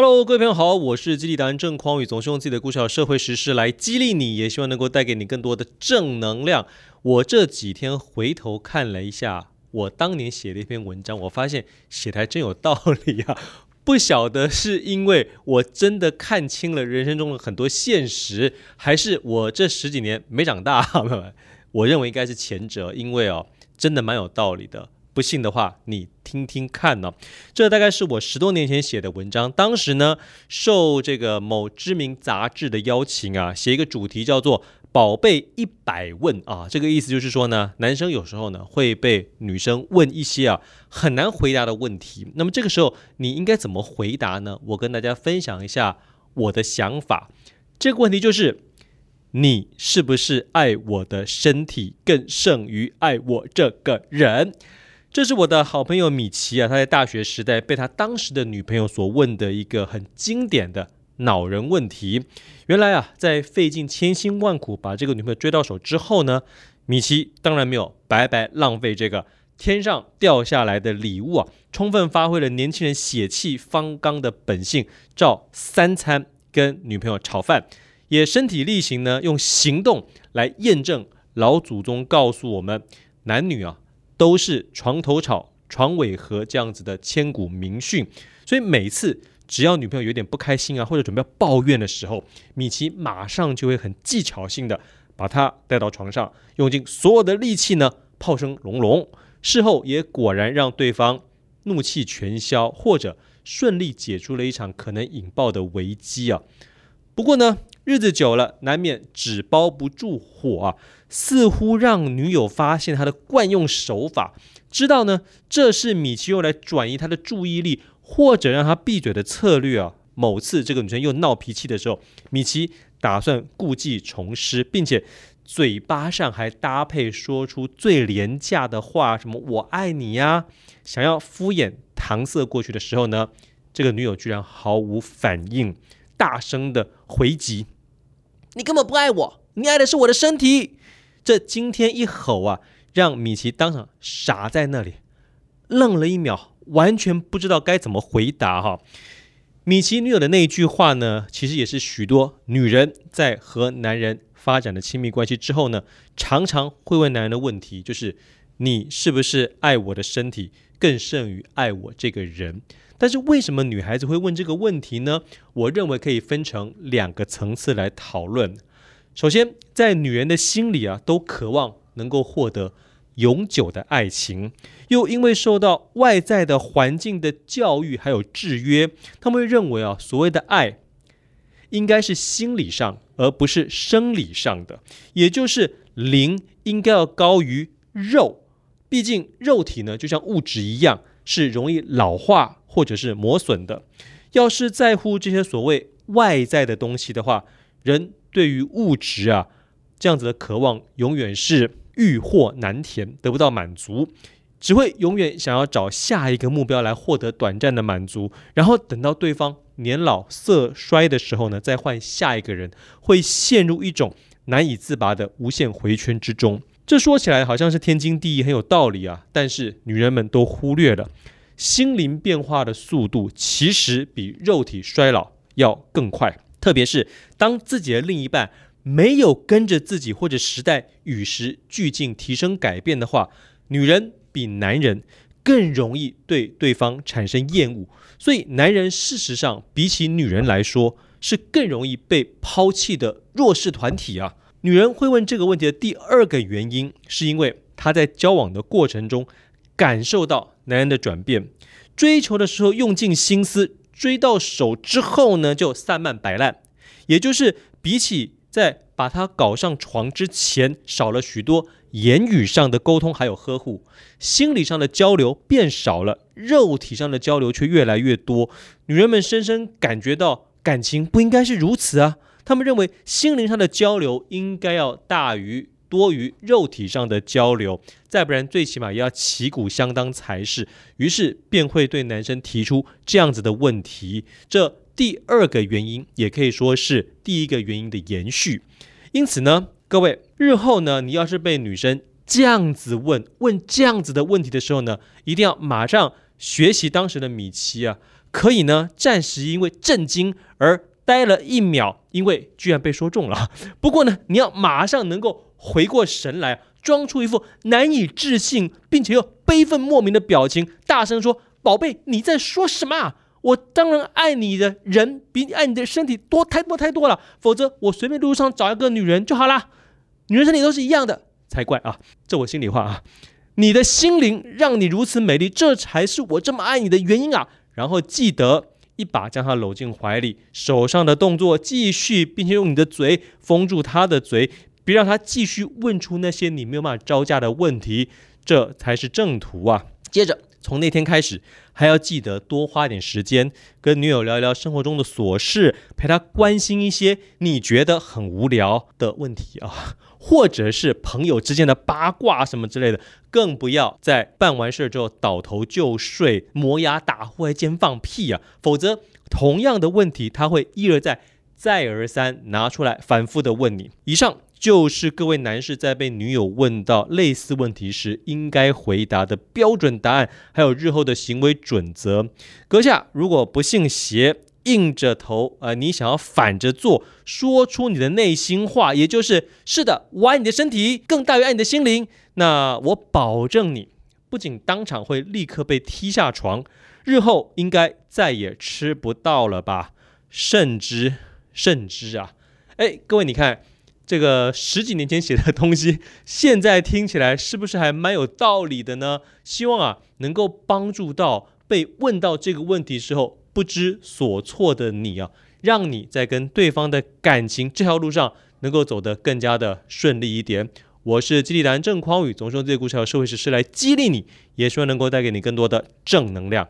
Hello，各位朋友好，我是激励达人郑匡宇，总是用自己的故事和社会时事来激励你，也希望能够带给你更多的正能量。我这几天回头看了一下我当年写的一篇文章，我发现写的还真有道理啊！不晓得是因为我真的看清了人生中的很多现实，还是我这十几年没长大？我认为应该是前者，因为哦，真的蛮有道理的。不信的话，你听听看呢、这大概是我十多年前写的文章，当时呢受这个某知名杂志的邀请啊，写一个主题叫做“宝贝一百问”啊。这个意思就是说呢，男生有时候呢会被女生问一些啊很难回答的问题。那么这个时候你应该怎么回答呢？我跟大家分享一下我的想法。这个问题就是：你是不是爱我的身体更胜于爱我这个人？这是我的好朋友米奇啊，他在大学时代被他当时的女朋友所问的一个很经典的恼人问题。原来啊，在费尽千辛万苦把这个女朋友追到手之后呢，米奇当然没有白白浪费这个天上掉下来的礼物啊，充分发挥了年轻人血气方刚的本性，照三餐跟女朋友炒饭，也身体力行呢，用行动来验证老祖宗告诉我们男女啊。都是床头吵，床尾和这样子的千古名训，所以每次只要女朋友有点不开心啊，或者准备要抱怨的时候，米奇马上就会很技巧性的把她带到床上，用尽所有的力气呢，炮声隆隆，事后也果然让对方怒气全消，或者顺利解除了一场可能引爆的危机啊。不过呢，日子久了，难免纸包不住火啊。似乎让女友发现他的惯用手法，知道呢，这是米奇用来转移他的注意力，或者让他闭嘴的策略啊。某次这个女生又闹脾气的时候，米奇打算故技重施，并且嘴巴上还搭配说出最廉价的话，什么“我爱你”呀，想要敷衍搪塞过去的时候呢，这个女友居然毫无反应，大声的回击：“你根本不爱我，你爱的是我的身体。”这惊天一吼啊，让米奇当场傻在那里，愣了一秒，完全不知道该怎么回答哈。米奇女友的那一句话呢，其实也是许多女人在和男人发展的亲密关系之后呢，常常会问男人的问题，就是你是不是爱我的身体更胜于爱我这个人？但是为什么女孩子会问这个问题呢？我认为可以分成两个层次来讨论。首先，在女人的心里啊，都渴望能够获得永久的爱情，又因为受到外在的环境的教育还有制约，他们会认为啊，所谓的爱应该是心理上，而不是生理上的，也就是灵应该要高于肉。毕竟肉体呢，就像物质一样，是容易老化或者是磨损的。要是在乎这些所谓外在的东西的话，人。对于物质啊，这样子的渴望永远是欲壑难填，得不到满足，只会永远想要找下一个目标来获得短暂的满足，然后等到对方年老色衰的时候呢，再换下一个人，会陷入一种难以自拔的无限回圈之中。这说起来好像是天经地义，很有道理啊，但是女人们都忽略了，心灵变化的速度其实比肉体衰老要更快。特别是当自己的另一半没有跟着自己或者时代与时俱进提升改变的话，女人比男人更容易对对方产生厌恶。所以，男人事实上比起女人来说是更容易被抛弃的弱势团体啊。女人会问这个问题的第二个原因，是因为她在交往的过程中感受到男人的转变，追求的时候用尽心思。追到手之后呢，就散漫摆烂，也就是比起在把他搞上床之前，少了许多言语上的沟通还有呵护，心理上的交流变少了，肉体上的交流却越来越多。女人们深深感觉到感情不应该是如此啊，他们认为心灵上的交流应该要大于。多于肉体上的交流，再不然最起码也要旗鼓相当才是。于是便会对男生提出这样子的问题。这第二个原因也可以说是第一个原因的延续。因此呢，各位日后呢，你要是被女生这样子问问这样子的问题的时候呢，一定要马上学习当时的米奇啊，可以呢暂时因为震惊而呆了一秒，因为居然被说中了。不过呢，你要马上能够回过神来，装出一副难以置信并且又悲愤莫名的表情，大声说：“宝贝，你在说什么？啊我当然爱你的人比你爱你的身体多太多太多了，否则我随便路上找一个女人就好啦。女人身体都是一样的才怪啊！这我心里话啊。”你的心灵让你如此美丽，这才是我这么爱你的原因啊！然后记得一把将她搂进怀里，手上的动作继续，并且用你的嘴封住她的嘴，别让她继续问出那些你没有办法招架的问题，这才是正途啊！接着从那天开始，还要记得多花点时间跟女友聊一聊生活中的琐事，陪她关心一些你觉得很无聊的问题啊。或者是朋友之间的八卦什么之类的，更不要在办完事儿之后倒头就睡、磨牙打呼、还兼放屁啊！否则，同样的问题他会一而再、再而三拿出来反复的问你。以上就是各位男士在被女友问到类似问题时应该回答的标准答案，还有日后的行为准则。阁下如果不信邪，硬着头，呃，你想要反着做，说出你的内心话，也就是是的，我爱你的身体更大于爱你的心灵。那我保证你，不仅当场会立刻被踢下床，日后应该再也吃不到了吧？甚至，甚至啊，哎，各位，你看这个十几年前写的东西，现在听起来是不是还蛮有道理的呢？希望啊，能够帮助到被问到这个问题时候。不知所措的你啊，让你在跟对方的感情这条路上能够走得更加的顺利一点。我是激励男郑匡宇，总是用这些故事和社会时事来激励你，也希望能够带给你更多的正能量。